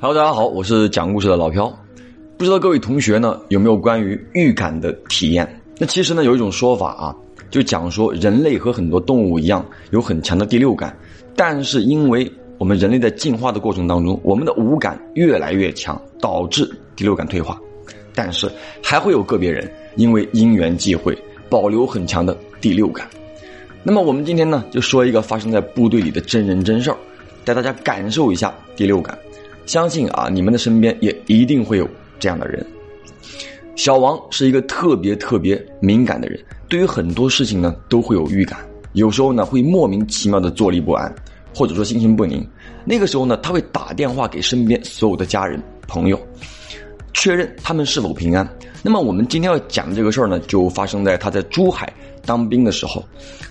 Hello，大家好，我是讲故事的老飘。不知道各位同学呢有没有关于预感的体验？那其实呢有一种说法啊，就讲说人类和很多动物一样有很强的第六感，但是因为我们人类在进化的过程当中，我们的五感越来越强，导致第六感退化。但是还会有个别人因为因缘际会保留很强的第六感。那么我们今天呢就说一个发生在部队里的真人真事儿，带大家感受一下第六感。相信啊，你们的身边也一定会有这样的人。小王是一个特别特别敏感的人，对于很多事情呢都会有预感，有时候呢会莫名其妙的坐立不安，或者说心情不宁。那个时候呢，他会打电话给身边所有的家人朋友。确认他们是否平安。那么我们今天要讲的这个事儿呢，就发生在他在珠海当兵的时候。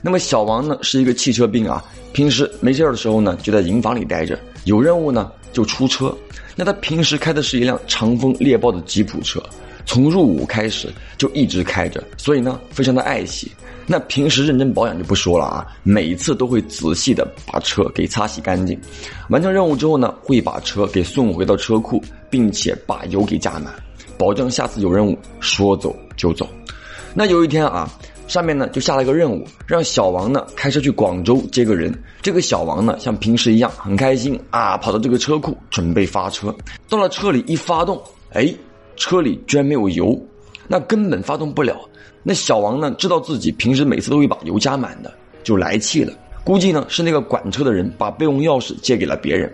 那么小王呢是一个汽车兵啊，平时没事儿的时候呢就在营房里待着，有任务呢就出车。那他平时开的是一辆长风猎豹的吉普车，从入伍开始就一直开着，所以呢非常的爱惜。那平时认真保养就不说了啊，每一次都会仔细的把车给擦洗干净。完成任务之后呢，会把车给送回到车库，并且把油给加满，保证下次有任务说走就走。那有一天啊，上面呢就下了一个任务，让小王呢开车去广州接个人。这个小王呢像平时一样很开心啊，跑到这个车库准备发车。到了车里一发动，哎，车里居然没有油，那根本发动不了。那小王呢，知道自己平时每次都会把油加满的，就来气了。估计呢是那个管车的人把备用钥匙借给了别人，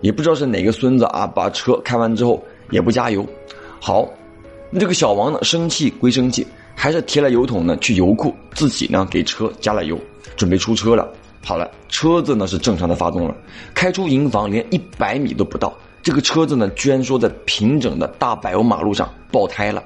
也不知道是哪个孙子啊，把车开完之后也不加油。好，那这个小王呢生气归生气，还是提了油桶呢去油库，自己呢给车加了油，准备出车了。好了，车子呢是正常的发动了，开出营房连一百米都不到，这个车子呢居然说在平整的大柏油马路上爆胎了。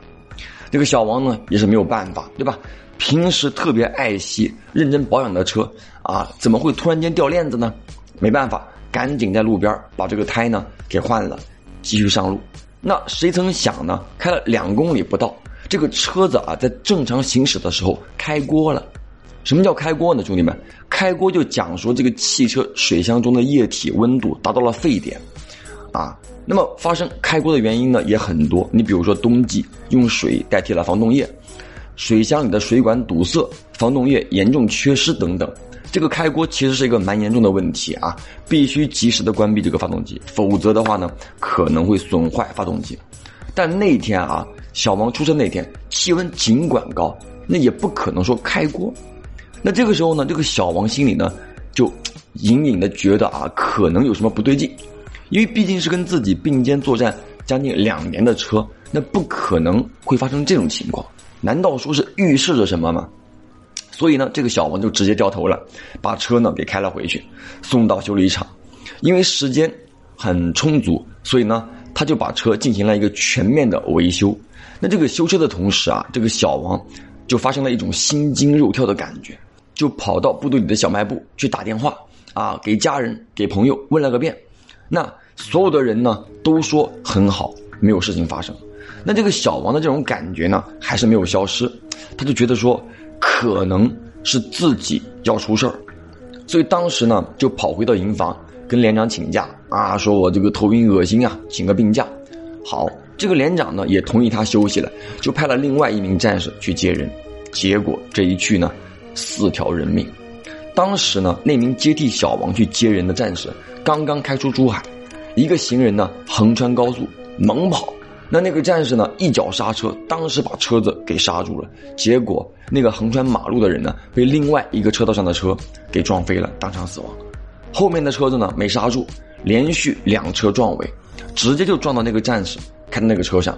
这个小王呢也是没有办法，对吧？平时特别爱惜、认真保养的车啊，怎么会突然间掉链子呢？没办法，赶紧在路边把这个胎呢给换了，继续上路。那谁曾想呢？开了两公里不到，这个车子啊在正常行驶的时候开锅了。什么叫开锅呢？兄弟们，开锅就讲说这个汽车水箱中的液体温度达到了沸点，啊。那么发生开锅的原因呢也很多，你比如说冬季用水代替了防冻液，水箱里的水管堵塞，防冻液严重缺失等等。这个开锅其实是一个蛮严重的问题啊，必须及时的关闭这个发动机，否则的话呢可能会损坏发动机。但那天啊，小王出车那天气温尽管高，那也不可能说开锅。那这个时候呢，这个小王心里呢就隐隐的觉得啊，可能有什么不对劲。因为毕竟是跟自己并肩作战将近两年的车，那不可能会发生这种情况。难道说是预示着什么吗？所以呢，这个小王就直接掉头了，把车呢给开了回去，送到修理厂。因为时间很充足，所以呢，他就把车进行了一个全面的维修。那这个修车的同时啊，这个小王就发生了一种心惊肉跳的感觉，就跑到部队里的小卖部去打电话啊，给家人、给朋友问了个遍。那所有的人呢都说很好，没有事情发生。那这个小王的这种感觉呢还是没有消失，他就觉得说可能是自己要出事儿，所以当时呢就跑回到营房跟连长请假啊，说我这个头晕恶心啊，请个病假。好，这个连长呢也同意他休息了，就派了另外一名战士去接人。结果这一去呢，四条人命。当时呢，那名接替小王去接人的战士刚刚开出珠海，一个行人呢横穿高速猛跑，那那个战士呢一脚刹车，当时把车子给刹住了。结果那个横穿马路的人呢被另外一个车道上的车给撞飞了，当场死亡。后面的车子呢没刹住，连续两车撞尾，直接就撞到那个战士开的那个车上，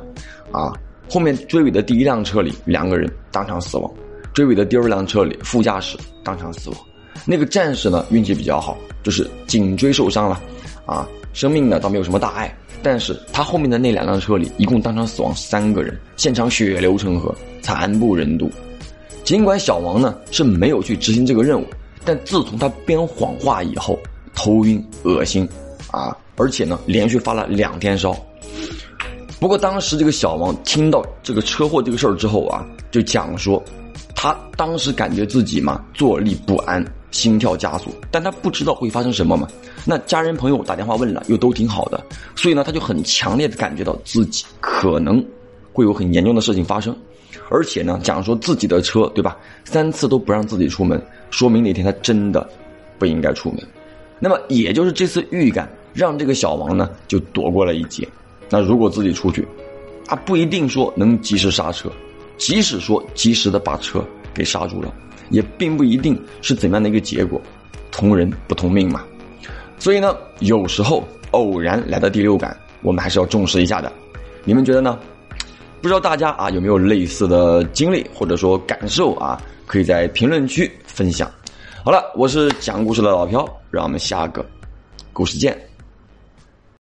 啊，后面追尾的第一辆车里两个人当场死亡，追尾的第二辆车里副驾驶当场死亡。那个战士呢，运气比较好，就是颈椎受伤了，啊，生命呢倒没有什么大碍。但是他后面的那两辆车里，一共当场死亡三个人，现场血流成河，惨不忍睹。尽管小王呢是没有去执行这个任务，但自从他编谎话以后，头晕恶心，啊，而且呢连续发了两天烧。不过当时这个小王听到这个车祸这个事儿之后啊，就讲说，他当时感觉自己嘛坐立不安。心跳加速，但他不知道会发生什么嘛。那家人朋友打电话问了，又都挺好的，所以呢，他就很强烈的感觉到自己可能会有很严重的事情发生，而且呢，讲说自己的车对吧，三次都不让自己出门，说明那天他真的不应该出门。那么也就是这次预感，让这个小王呢就躲过了一劫。那如果自己出去，啊，不一定说能及时刹车，即使说及时的把车给刹住了，也并不一定是怎样的一个结果，同人不同命嘛。所以呢，有时候偶然来的第六感，我们还是要重视一下的。你们觉得呢？不知道大家啊有没有类似的经历或者说感受啊？可以在评论区分享。好了，我是讲故事的老飘，让我们下个故事见。